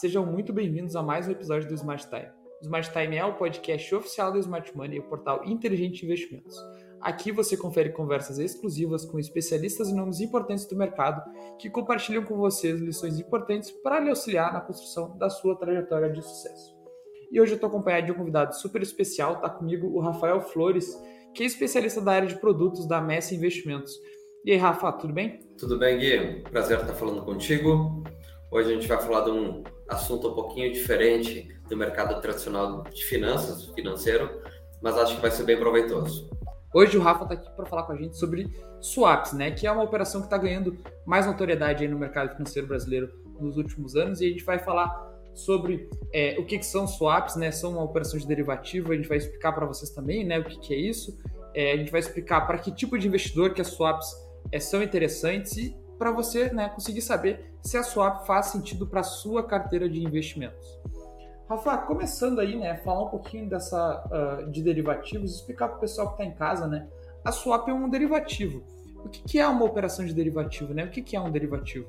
Sejam muito bem-vindos a mais um episódio do Smart Time. O Smart Time é o podcast oficial do Smart Money, o portal inteligente investimentos. Aqui você confere conversas exclusivas com especialistas e nomes importantes do mercado que compartilham com vocês lições importantes para lhe auxiliar na construção da sua trajetória de sucesso. E hoje eu estou acompanhado de um convidado super especial, está comigo o Rafael Flores, que é especialista da área de produtos da Messi Investimentos. E aí, Rafa, tudo bem? Tudo bem, Gui? Prazer estar falando contigo. Hoje a gente vai falar de um assunto um pouquinho diferente do mercado tradicional de finanças, financeiro, mas acho que vai ser bem proveitoso. Hoje o Rafa está aqui para falar com a gente sobre swaps, né? Que é uma operação que está ganhando mais notoriedade no mercado financeiro brasileiro nos últimos anos e a gente vai falar sobre é, o que, que, são swaps, né? São uma operação de derivativo, a gente vai explicar para vocês também, né? O que, que é isso. É, a gente vai explicar para que tipo de investidor que as swaps é, são interessantes e para você né, conseguir saber se a swap faz sentido para a sua carteira de investimentos. Rafa, começando aí, né, falar um pouquinho dessa uh, de derivativos, explicar para o pessoal que está em casa, né, a swap é um derivativo. O que, que é uma operação de derivativo, né? O que, que é um derivativo?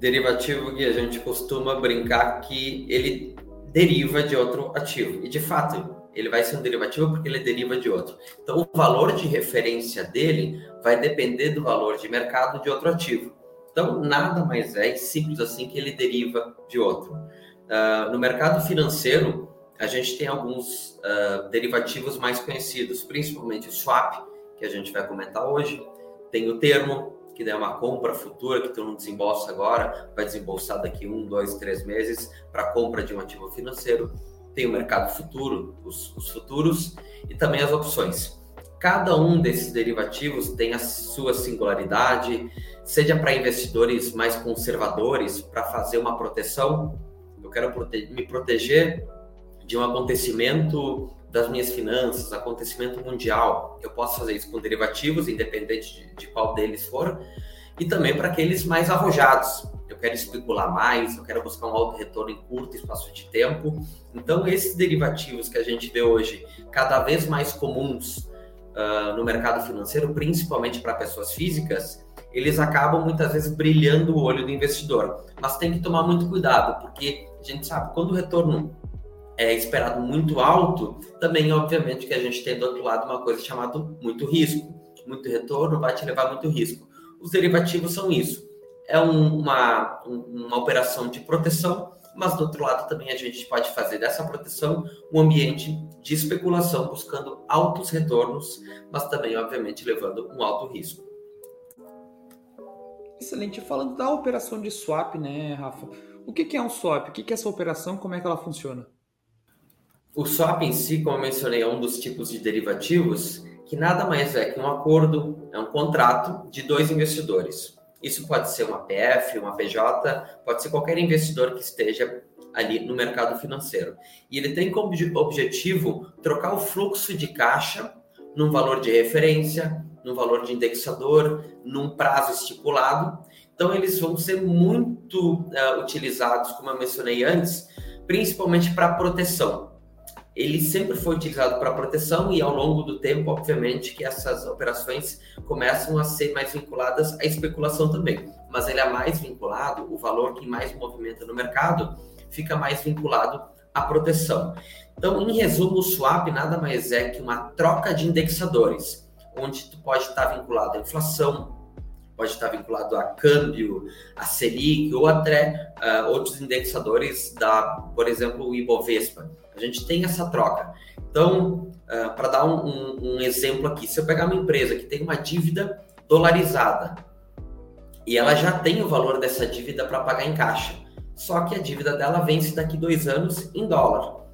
derivativo que a gente costuma brincar que ele deriva de outro ativo. E de fato, ele vai ser um derivativo porque ele deriva de outro. Então, o valor de referência dele vai depender do valor de mercado de outro ativo. Então, nada mais é simples assim que ele deriva de outro. Uh, no mercado financeiro, a gente tem alguns uh, derivativos mais conhecidos, principalmente o swap, que a gente vai comentar hoje, tem o termo, que é uma compra futura que tu não desembolsa agora, vai desembolsar daqui um, dois, três meses para compra de um ativo financeiro. Tem o mercado futuro, os, os futuros e também as opções. Cada um desses derivativos tem a sua singularidade, seja para investidores mais conservadores, para fazer uma proteção. Eu quero prote me proteger de um acontecimento das minhas finanças, acontecimento mundial. Eu posso fazer isso com derivativos, independente de, de qual deles for, e também para aqueles mais arrojados. Eu quero especular mais, eu quero buscar um alto retorno em curto espaço de tempo. Então, esses derivativos que a gente vê hoje, cada vez mais comuns uh, no mercado financeiro, principalmente para pessoas físicas, eles acabam muitas vezes brilhando o olho do investidor. Mas tem que tomar muito cuidado, porque a gente sabe, quando o retorno é esperado muito alto, também, obviamente, que a gente tem do outro lado uma coisa chamada muito risco. Muito retorno vai te levar muito risco. Os derivativos são isso. É um, uma, uma operação de proteção, mas do outro lado também a gente pode fazer dessa proteção um ambiente de especulação, buscando altos retornos, mas também, obviamente, levando um alto risco. Excelente. Falando da operação de swap, né, Rafa? O que é um swap? O que é essa operação? Como é que ela funciona? O swap em si, como eu mencionei, é um dos tipos de derivativos que nada mais é que um acordo, é um contrato de dois investidores. Isso pode ser uma PF, uma PJ, pode ser qualquer investidor que esteja ali no mercado financeiro. E ele tem como objetivo trocar o fluxo de caixa num valor de referência, num valor de indexador, num prazo estipulado. Então, eles vão ser muito uh, utilizados, como eu mencionei antes, principalmente para proteção ele sempre foi utilizado para proteção e ao longo do tempo, obviamente, que essas operações começam a ser mais vinculadas à especulação também. Mas ele é mais vinculado, o valor que mais movimenta no mercado fica mais vinculado à proteção. Então, em resumo, o swap nada mais é que uma troca de indexadores, onde tu pode estar vinculado à inflação, pode estar vinculado a câmbio, a Selic ou até uh, outros indexadores da, por exemplo, o Ibovespa. A gente tem essa troca. Então, uh, para dar um, um, um, exemplo aqui, se eu pegar uma empresa que tem uma dívida dolarizada e ela já tem o valor dessa dívida para pagar em caixa, só que a dívida dela vence daqui dois anos em dólar.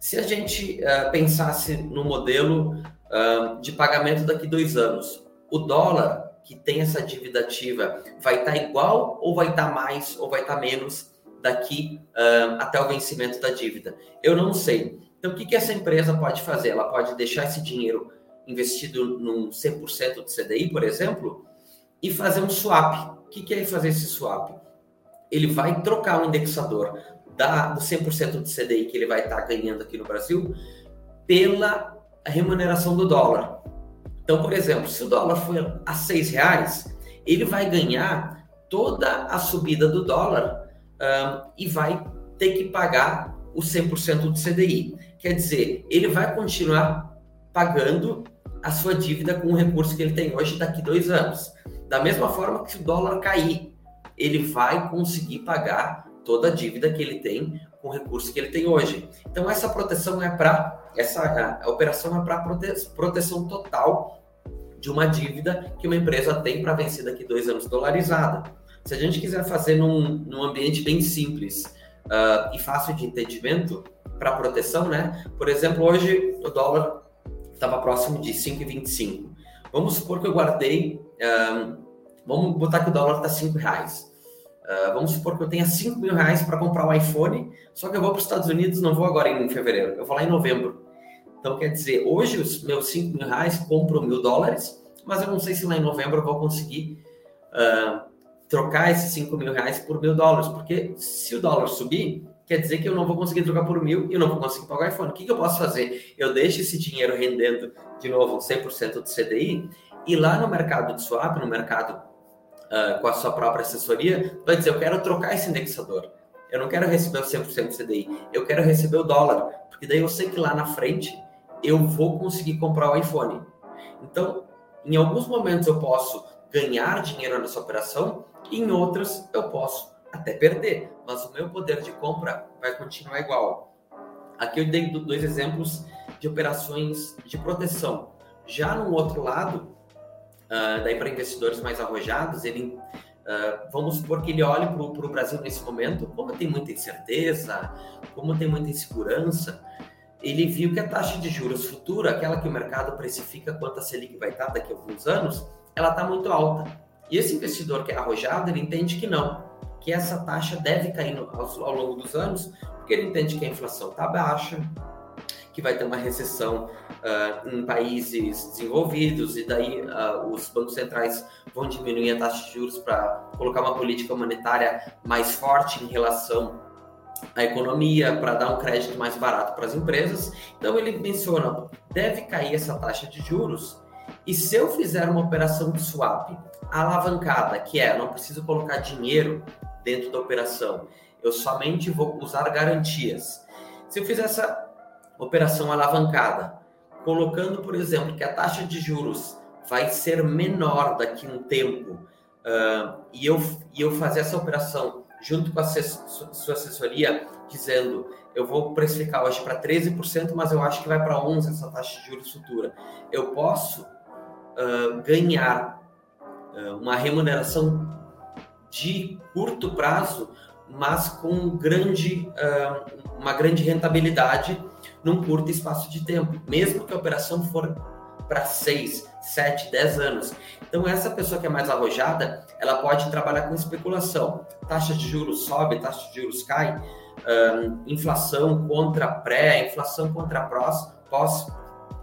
Se a gente uh, pensasse no modelo uh, de pagamento daqui dois anos, o dólar que tem essa dívida ativa vai estar tá igual ou vai estar tá mais ou vai estar tá menos daqui uh, até o vencimento da dívida? Eu não sei. Então, o que, que essa empresa pode fazer? Ela pode deixar esse dinheiro investido num 100% de CDI, por exemplo, e fazer um swap. O que, que é fazer esse swap? Ele vai trocar o indexador da, do 100% de CDI que ele vai estar ganhando aqui no Brasil pela remuneração do dólar. Então, por exemplo, se o dólar for a seis reais, ele vai ganhar toda a subida do dólar uh, e vai ter que pagar o 100% do CDI. Quer dizer, ele vai continuar pagando a sua dívida com o recurso que ele tem hoje daqui dois anos. Da mesma forma que se o dólar cair, ele vai conseguir pagar toda a dívida que ele tem com o recurso que ele tem hoje. Então essa proteção é para essa a operação é para prote, proteção total de uma dívida que uma empresa tem para vencer daqui dois anos dolarizada. Se a gente quiser fazer num, num ambiente bem simples uh, e fácil de entendimento para proteção, né? Por exemplo, hoje o dólar estava próximo de 5,25. Vamos supor que eu guardei, uh, vamos botar que o dólar está 5 reais. Uh, vamos supor que eu tenha 5 mil reais para comprar o um iPhone, só que eu vou para os Estados Unidos, não vou agora em fevereiro, eu vou lá em novembro. Então, quer dizer, hoje os meus 5 mil reais compram mil dólares, mas eu não sei se lá em novembro eu vou conseguir uh, trocar esses 5 mil reais por mil dólares, porque se o dólar subir, quer dizer que eu não vou conseguir trocar por mil e eu não vou conseguir pagar o iPhone. O que, que eu posso fazer? Eu deixo esse dinheiro rendendo, de novo, 100% do CDI, e lá no mercado de swap, no mercado uh, com a sua própria assessoria, vai dizer: eu quero trocar esse indexador. Eu não quero receber o 100% CDI, eu quero receber o dólar, porque daí eu sei que lá na frente eu vou conseguir comprar o iPhone. Então, em alguns momentos eu posso ganhar dinheiro nessa operação, e em outras eu posso até perder, mas o meu poder de compra vai continuar igual. Aqui eu dei dois exemplos de operações de proteção. Já no outro lado, uh, daí para investidores mais arrojados, ele, uh, vamos supor que ele olhe para o Brasil nesse momento, como tem muita incerteza, como tem muita insegurança, ele viu que a taxa de juros futura, aquela que o mercado precifica quanto a Selic vai estar daqui a alguns anos, ela está muito alta. E esse investidor que é arrojado, ele entende que não, que essa taxa deve cair no, ao, ao longo dos anos, porque ele entende que a inflação está baixa, que vai ter uma recessão uh, em países desenvolvidos e daí uh, os bancos centrais vão diminuir a taxa de juros para colocar uma política monetária mais forte em relação à economia, para dar um crédito mais barato para as empresas. Então ele menciona, deve cair essa taxa de juros e se eu fizer uma operação de swap alavancada, que é, não preciso colocar dinheiro dentro da operação, eu somente vou usar garantias. Se eu fizer essa operação alavancada, colocando, por exemplo, que a taxa de juros vai ser menor daqui a um tempo, uh, e, eu, e eu fazer essa operação junto com a sua assessoria, dizendo eu vou precificar hoje para 13%, mas eu acho que vai para 11% essa taxa de juros futura. Eu posso uh, ganhar uh, uma remuneração de curto prazo, mas com grande, uh, uma grande rentabilidade num curto espaço de tempo, mesmo que a operação for para 6, 7, 10 anos. Então, essa pessoa que é mais arrojada, ela pode trabalhar com especulação. Taxa de juros sobe, taxa de juros cai, inflação contra pré, inflação contra pós, pós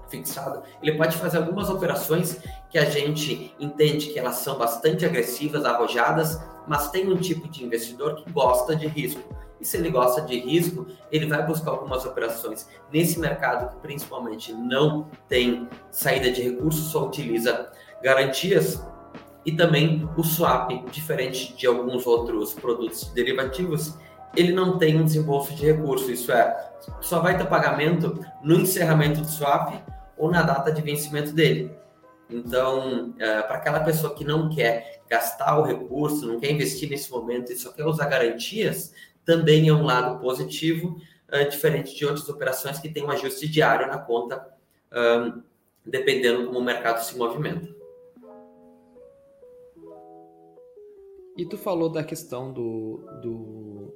fixado. Ele pode fazer algumas operações que a gente entende que elas são bastante agressivas, arrojadas, mas tem um tipo de investidor que gosta de risco. E se ele gosta de risco, ele vai buscar algumas operações nesse mercado que principalmente não tem saída de recursos, só utiliza garantias. E também o swap, diferente de alguns outros produtos derivativos, ele não tem um desembolso de recurso. Isso é, só vai ter pagamento no encerramento do swap ou na data de vencimento dele. Então, é, para aquela pessoa que não quer gastar o recurso, não quer investir nesse momento e só quer usar garantias, também é um lado positivo, uh, diferente de outras operações que tem um ajuste diário na conta, dependendo como o mercado se movimenta. E tu falou da questão do, do,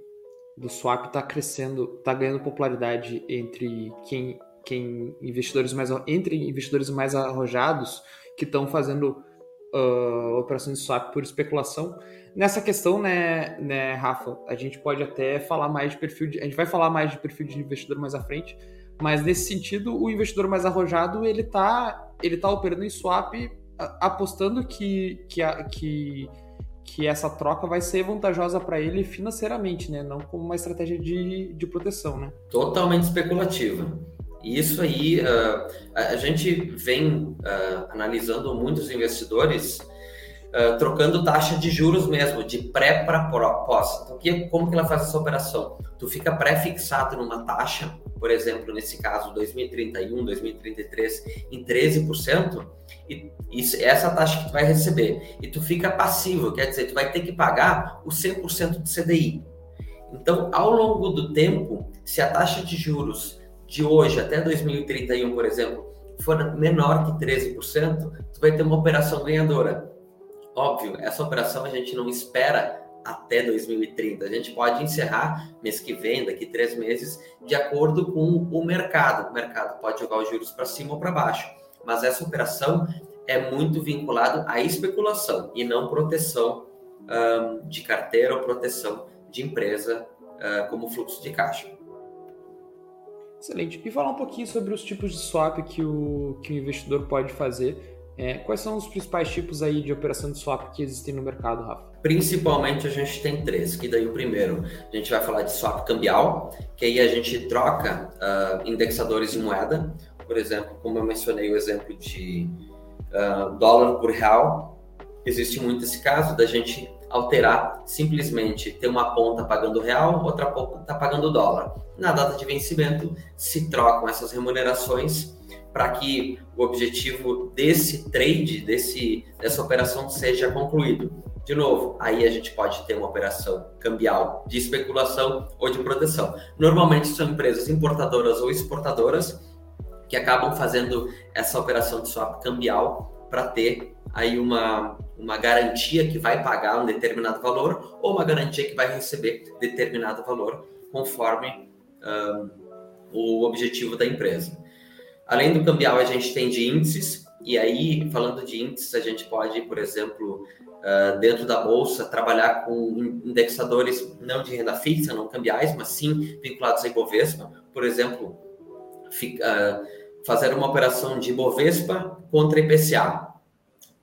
do swap tá crescendo, tá ganhando popularidade entre quem, quem investidores mais entre investidores mais arrojados que estão fazendo uh, operações de swap por especulação. Nessa questão, né, né, Rafa, a gente pode até falar mais de perfil de, a gente vai falar mais de perfil de investidor mais à frente, mas nesse sentido, o investidor mais arrojado, ele tá, ele tá operando em swap apostando que, que, a, que, que essa troca vai ser vantajosa para ele financeiramente, né? Não como uma estratégia de, de proteção, né? Totalmente especulativa. E isso aí, uh, a gente vem uh, analisando muitos investidores uh, trocando taxa de juros mesmo, de pré para pós. Então, que, como que ela faz essa operação? Tu fica pré-fixado numa taxa, por exemplo, nesse caso 2031, 2033, em 13%, e isso, essa taxa que tu vai receber. E tu fica passivo, quer dizer, tu vai ter que pagar o 100% de CDI. Então, ao longo do tempo, se a taxa de juros de hoje até 2031, por exemplo, for menor que 13%, tu vai ter uma operação ganhadora. Óbvio, essa operação a gente não espera até 2030. A gente pode encerrar mês que vem, daqui três meses, de acordo com o mercado. O mercado pode jogar os juros para cima ou para baixo. Mas essa operação é muito vinculada à especulação e não proteção um, de carteira ou proteção de empresa uh, como fluxo de caixa. Excelente. E falar um pouquinho sobre os tipos de swap que o, que o investidor pode fazer. É, quais são os principais tipos aí de operação de swap que existem no mercado, Rafa? Principalmente a gente tem três, que daí o primeiro a gente vai falar de swap cambial, que aí a gente troca uh, indexadores de moeda, por exemplo, como eu mencionei o exemplo de uh, dólar por real, existe muito esse caso da gente alterar simplesmente ter uma ponta pagando real, outra ponta pagando dólar. Na data de vencimento, se trocam essas remunerações para que o objetivo desse trade, desse, dessa operação seja concluído. De novo, aí a gente pode ter uma operação cambial de especulação ou de proteção. Normalmente são empresas importadoras ou exportadoras que acabam fazendo essa operação de swap cambial para ter aí uma, uma garantia que vai pagar um determinado valor ou uma garantia que vai receber determinado valor conforme o objetivo da empresa. Além do cambial, a gente tem de índices, e aí, falando de índices, a gente pode, por exemplo, uh, dentro da bolsa, trabalhar com indexadores não de renda fixa, não cambiais, mas sim vinculados a Ibovespa. Por exemplo, fica, uh, fazer uma operação de Ibovespa contra IPCA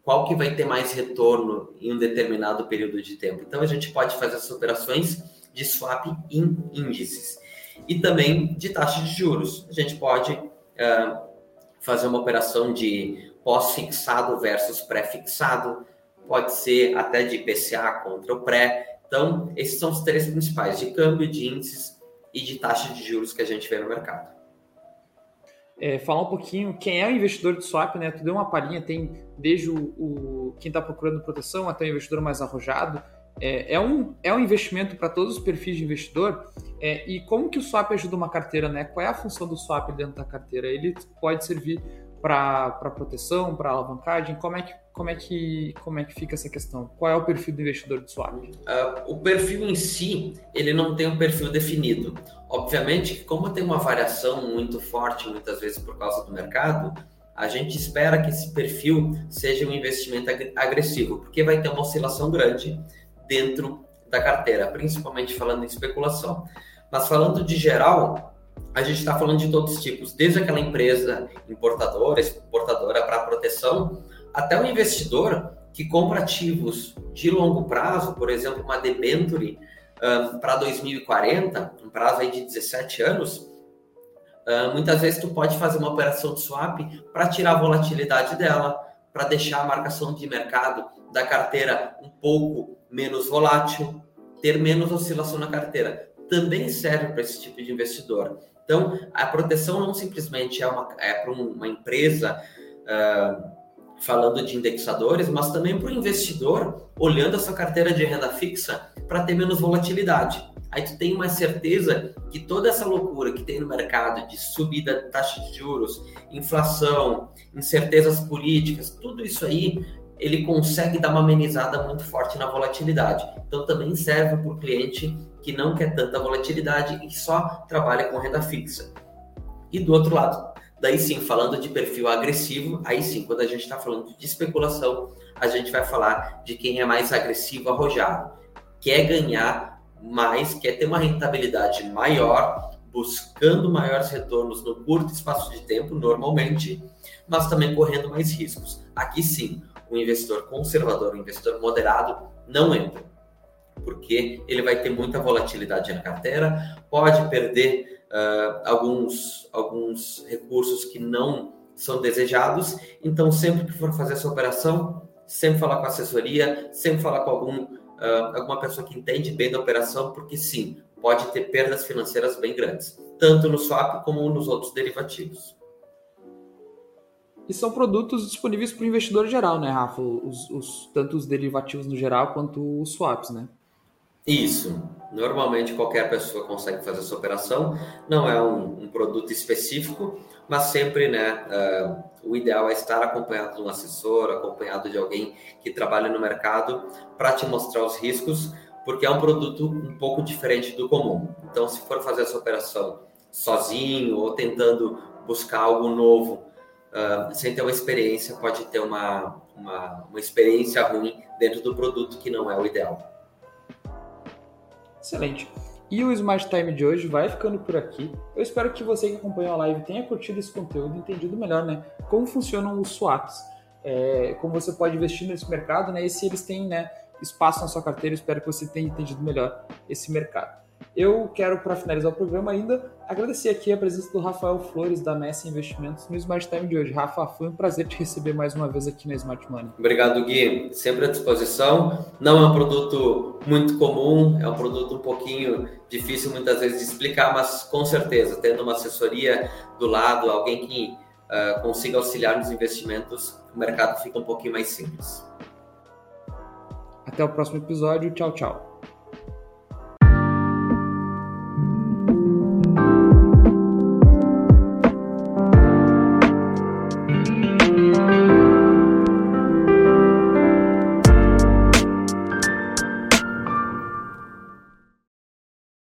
qual que vai ter mais retorno em um determinado período de tempo. Então a gente pode fazer essas operações de swap em índices e também de taxa de juros. A gente pode uh, fazer uma operação de pós-fixado versus pré-fixado, pode ser até de IPCA contra o pré. Então, esses são os três principais: de câmbio, de índices e de taxa de juros que a gente vê no mercado é, falar um pouquinho quem é o investidor de swap, né? Tu deu uma palhinha, tem desde o, o quem está procurando proteção até o investidor mais arrojado. É, é um, é um investimento para todos os perfis de investidor. É, e como que o swap ajuda uma carteira, né? Qual é a função do swap dentro da carteira? Ele pode servir para proteção, para alavancagem? Como é, que, como, é que, como é que fica essa questão? Qual é o perfil do investidor de swap? Uh, o perfil em si, ele não tem um perfil definido. Obviamente, como tem uma variação muito forte, muitas vezes por causa do mercado, a gente espera que esse perfil seja um investimento agressivo, porque vai ter uma oscilação grande dentro da carteira, principalmente falando em especulação. Mas falando de geral, a gente está falando de todos os tipos, desde aquela empresa importadora, exportadora para proteção, até o investidor que compra ativos de longo prazo, por exemplo, uma debenture um, para 2040, um prazo aí de 17 anos, uh, muitas vezes tu pode fazer uma operação de swap para tirar a volatilidade dela, para deixar a marcação de mercado da carteira um pouco menos volátil, ter menos oscilação na carteira. Também serve para esse tipo de investidor. Então, a proteção não simplesmente é, uma, é para uma empresa uh, falando de indexadores, mas também para o investidor olhando a sua carteira de renda fixa para ter menos volatilidade. Aí tu tem uma certeza que toda essa loucura que tem no mercado de subida de taxa de juros, inflação, incertezas políticas, tudo isso aí ele consegue dar uma amenizada muito forte na volatilidade. Então também serve para o cliente que não quer tanta volatilidade e só trabalha com renda fixa. E do outro lado, daí sim, falando de perfil agressivo, aí sim, quando a gente está falando de especulação, a gente vai falar de quem é mais agressivo, arrojado. Quer ganhar mais, quer ter uma rentabilidade maior, buscando maiores retornos no curto espaço de tempo, normalmente, mas também correndo mais riscos. Aqui sim, o investidor conservador, o investidor moderado, não entra porque ele vai ter muita volatilidade na carteira, pode perder uh, alguns, alguns recursos que não são desejados. Então, sempre que for fazer essa operação, sempre falar com assessoria, sempre falar com algum, uh, alguma pessoa que entende bem da operação, porque sim, pode ter perdas financeiras bem grandes, tanto no swap como nos outros derivativos. E são produtos disponíveis para o investidor geral, né, Rafa? Os, os, tanto os derivativos no geral quanto os swaps, né? Isso. Normalmente qualquer pessoa consegue fazer essa operação. Não é um, um produto específico, mas sempre, né? Uh, o ideal é estar acompanhado de um assessor, acompanhado de alguém que trabalha no mercado para te mostrar os riscos, porque é um produto um pouco diferente do comum. Então, se for fazer essa operação sozinho ou tentando buscar algo novo uh, sem ter uma experiência, pode ter uma, uma, uma experiência ruim dentro do produto que não é o ideal. Excelente. E o Smart Time de hoje vai ficando por aqui. Eu espero que você que acompanhou a live tenha curtido esse conteúdo, entendido melhor, né? Como funcionam os swaps, é, como você pode investir nesse mercado, né? E se eles têm, né, espaço na sua carteira, eu espero que você tenha entendido melhor esse mercado. Eu quero, para finalizar o programa ainda, agradecer aqui a presença do Rafael Flores, da Messi Investimentos, no Smart Time de hoje. Rafa, foi um prazer te receber mais uma vez aqui na Smart Money. Obrigado, Gui. Sempre à disposição. Não é um produto muito comum, é um produto um pouquinho difícil muitas vezes de explicar, mas com certeza, tendo uma assessoria do lado, alguém que uh, consiga auxiliar nos investimentos, o mercado fica um pouquinho mais simples. Até o próximo episódio. Tchau, tchau.